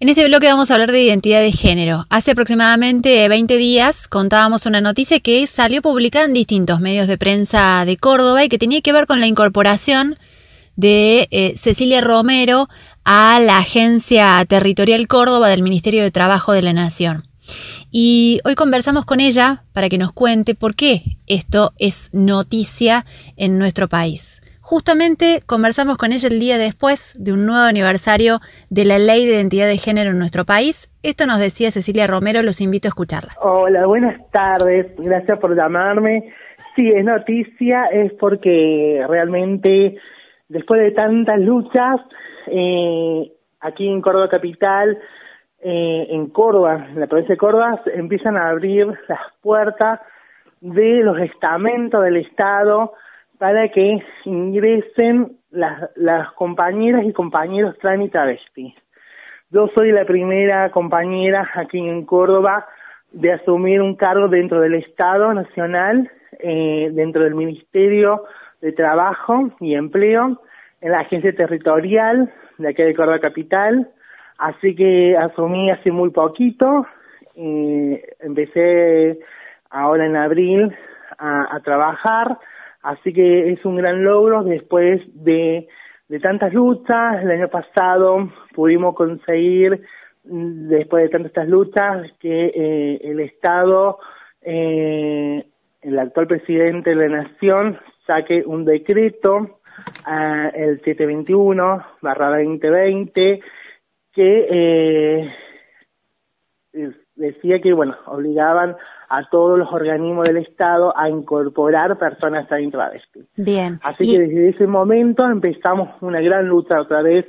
En este bloque vamos a hablar de identidad de género. Hace aproximadamente 20 días contábamos una noticia que salió publicada en distintos medios de prensa de Córdoba y que tenía que ver con la incorporación de eh, Cecilia Romero a la Agencia Territorial Córdoba del Ministerio de Trabajo de la Nación. Y hoy conversamos con ella para que nos cuente por qué esto es noticia en nuestro país. Justamente conversamos con ella el día después de un nuevo aniversario de la Ley de Identidad de Género en nuestro país. Esto nos decía Cecilia Romero, los invito a escucharla. Hola, buenas tardes, gracias por llamarme. Sí, es noticia, es porque realmente después de tantas luchas, eh, aquí en Córdoba Capital, eh, en Córdoba, en la provincia de Córdoba, empiezan a abrir las puertas de los estamentos del Estado para que ingresen las, las compañeras y compañeros trans y. Yo soy la primera compañera aquí en Córdoba de asumir un cargo dentro del Estado Nacional, eh, dentro del Ministerio de Trabajo y Empleo, en la agencia territorial de aquí de Córdoba Capital. Así que asumí hace muy poquito, eh, empecé ahora en abril a, a trabajar Así que es un gran logro después de, de tantas luchas. El año pasado pudimos conseguir, mm, después de tantas luchas, que eh, el Estado, eh, el actual presidente de la Nación, saque un decreto, uh, el 721 barra 2020, que eh, decía que, bueno, obligaban a todos los organismos del Estado a incorporar personas trans travestis. Bien. Así que desde ese momento empezamos una gran lucha otra vez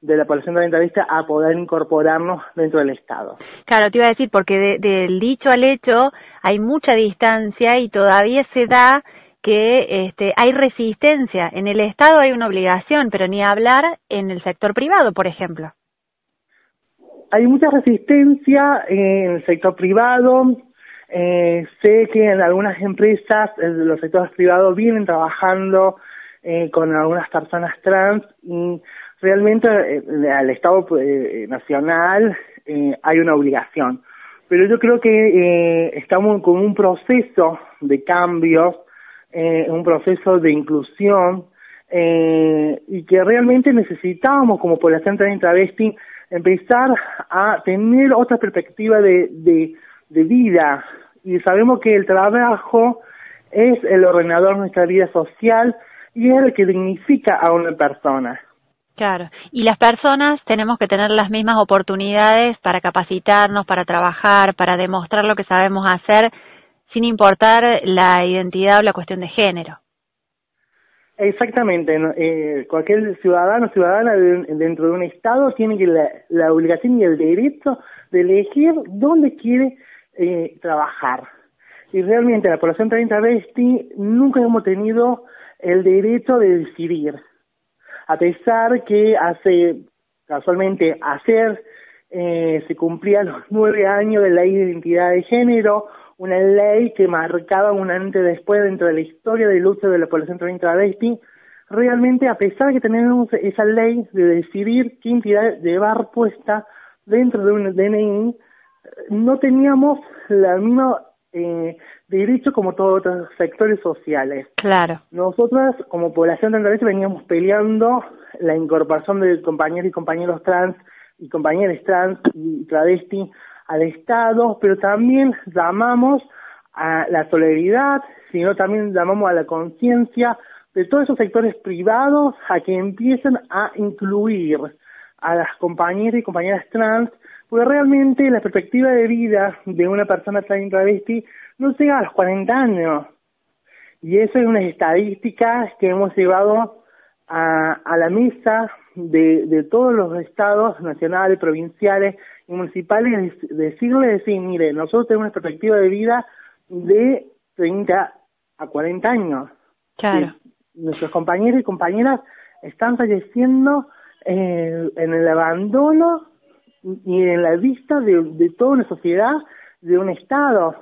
de la población trans a poder incorporarnos dentro del Estado. Claro, te iba a decir, porque del dicho al hecho hay mucha distancia y todavía se da que este, hay resistencia. En el Estado hay una obligación, pero ni hablar en el sector privado, por ejemplo. Hay mucha resistencia en el sector privado, eh, sé que en algunas empresas, eh, los sectores privados vienen trabajando eh, con algunas personas trans y realmente eh, al Estado Nacional hay una obligación. Pero yo creo que estamos con un proceso de cambios, un proceso de inclusión y que realmente necesitamos como población trans y travesti empezar a tener otra perspectiva de, de, vida, y sabemos que el trabajo es el ordenador de nuestra vida social y es el que dignifica a una persona. Claro, y las personas tenemos que tener las mismas oportunidades para capacitarnos, para trabajar, para demostrar lo que sabemos hacer, sin importar la identidad o la cuestión de género. Exactamente, eh, cualquier ciudadano o ciudadana dentro de un Estado tiene que la, obligación y el derecho de elegir dónde quiere eh, trabajar. Y realmente la población travesti nunca hemos tenido el derecho de decidir. A pesar que hace, casualmente, hacer eh, se cumplían los nueve años de la identidad de género, una ley que marcaba un antes y después dentro de la historia del uso de la población trans travesti, realmente a pesar de que tenemos esa ley de decidir qué entidad llevar puesta dentro de un DNI, no teníamos la misma eh, derecho como todos otros sectores sociales. Claro. Nosotras, como población trans, veníamos peleando la incorporación de compañeros y compañeros trans y compañeras trans y travesti al Estado, pero también llamamos a la solidaridad, sino también llamamos a la conciencia de todos esos sectores privados a que empiecen a incluir a las compañeras y compañeras trans porque realmente la perspectiva de vida de una persona trans travesti no llega a los 40 años. Y eso es unas estadísticas que hemos llevado a, a la mesa de, de todos los estados nacionales, provinciales y municipales, decirles, decir, mire, nosotros tenemos una perspectiva de vida de 30 a 40 años. Claro. nuestros compañeros y compañeras están falleciendo eh, en el abandono y en la vista de, toda una sociedad, de un Estado.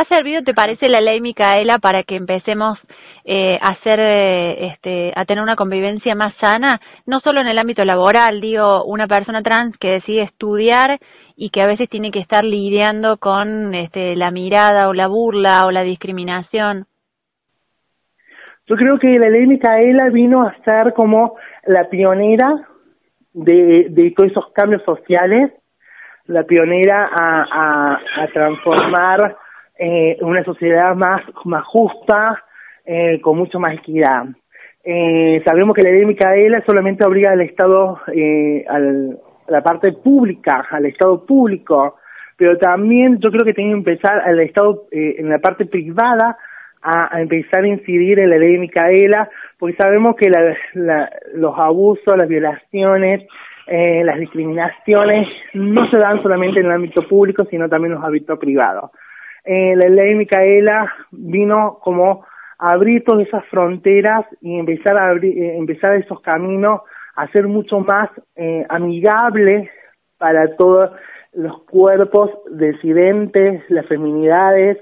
¿Ha servido, te parece, la ley Micaela para que empecemos eh, a hacer, eh, este, a tener una convivencia más sana, no solo en el ámbito laboral, digo, una persona trans que decide estudiar y que a veces tiene que estar lidiando con este, la mirada o la burla o la discriminación? Yo creo que la ley Micaela vino a ser como la pionera de, de todos esos cambios sociales, la pionera a, a, transformar eh, una sociedad más, más justa, eh, con mucho más equidad. Eh, sabemos que la ley Micaela solamente obliga al Estado, eh, al, a la parte pública, al Estado público, pero también yo creo que tiene que empezar al Estado, eh, en la parte privada, a, empezar a incidir en la ley Micaela, porque sabemos que la, los abusos, las violaciones, eh, las discriminaciones no se dan solamente en el ámbito público, sino también en los ámbitos privados. Eh, la ley Micaela vino como abrir todas esas fronteras y empezar a abrir, eh, empezar esos caminos a ser mucho más eh, amigables para todos los cuerpos disidentes, las feminidades,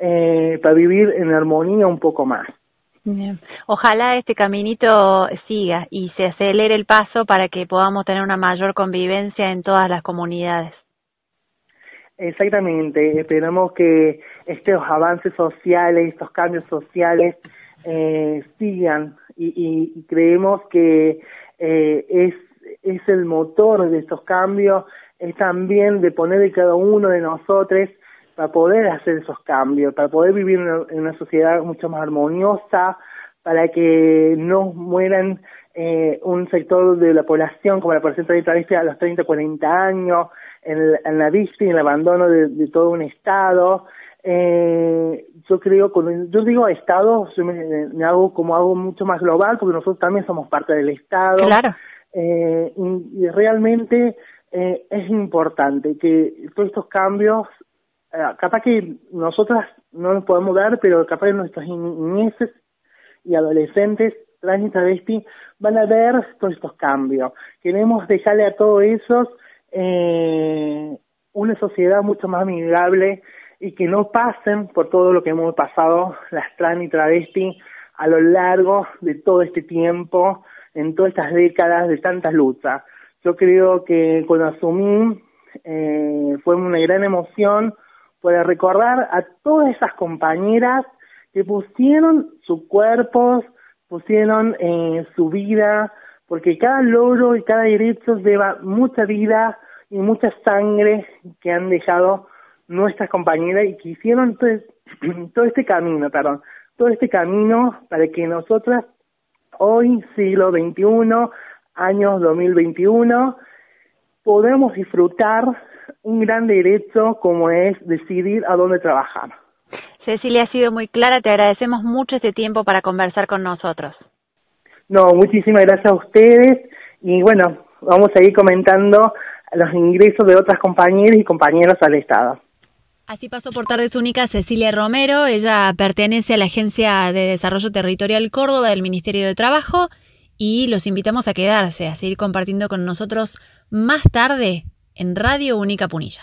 eh, para vivir en armonía un poco más. Ojalá este caminito siga y se acelere el paso para que podamos tener una mayor convivencia en todas las comunidades. Exactamente, esperamos que estos avances sociales, estos cambios sociales eh, sigan y, y, creemos que eh, es, es el motor de estos cambios, es también de poner de cada uno de nosotros para poder hacer esos cambios, para poder vivir en una, sociedad mucho más armoniosa, para que no mueran eh, un sector de la población como la población travesti a los 30, 40 años, en, en la y en el abandono de, todo un Estado. Eh, yo creo, cuando yo digo Estado, yo me, hago como algo mucho más global, porque nosotros también somos parte del Estado. Claro. Eh, y, y, realmente eh, es importante que todos estos cambios eh, capaz que nosotras no nos podemos dar, pero capaz que nuestros niñeces y adolescentes trans y travesti van a ver todos estos cambios. Queremos dejarle a todos esos eh, una sociedad mucho más amigable y que no pasen por todo lo que hemos pasado las trans y travesti a lo largo de todo este tiempo, en todas estas décadas de tantas luchas. Yo creo que cuando asumí eh, fue una gran emoción para recordar a todas esas compañeras que pusieron sus cuerpos, pusieron eh, su vida, porque cada logro y cada derecho lleva mucha vida y mucha sangre que han dejado nuestras compañeras y que hicieron todo, este camino, perdón, todo este camino para que nosotras hoy, siglo XXI, año 2021, podamos disfrutar un gran derecho como es decidir a dónde trabajar. Cecilia, ha sido muy clara, te agradecemos mucho este tiempo para conversar con nosotros. No, muchísimas gracias a ustedes y bueno, vamos a ir comentando los ingresos de otras compañeras y compañeros al Estado. Así pasó por Tardes Únicas Cecilia Romero, ella pertenece a la Agencia de Desarrollo Territorial Córdoba del Ministerio de Trabajo y los invitamos a quedarse, a seguir compartiendo con nosotros más tarde en Radio Única Punilla.